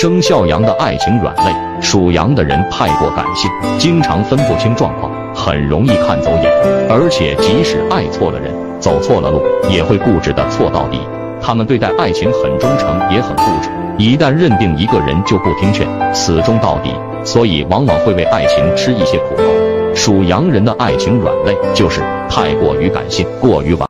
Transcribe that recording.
生肖羊的爱情软肋属羊的人太过感性经常分不清状况很容易看走眼。而且即使爱错了人走错了路也会固执的错到底。他们对待爱情很忠诚也很固执。一旦认定一个人就不听劝死忠到底。所以往往会为爱情吃一些苦头。属羊人的爱情软肋就是太过于感性过于晚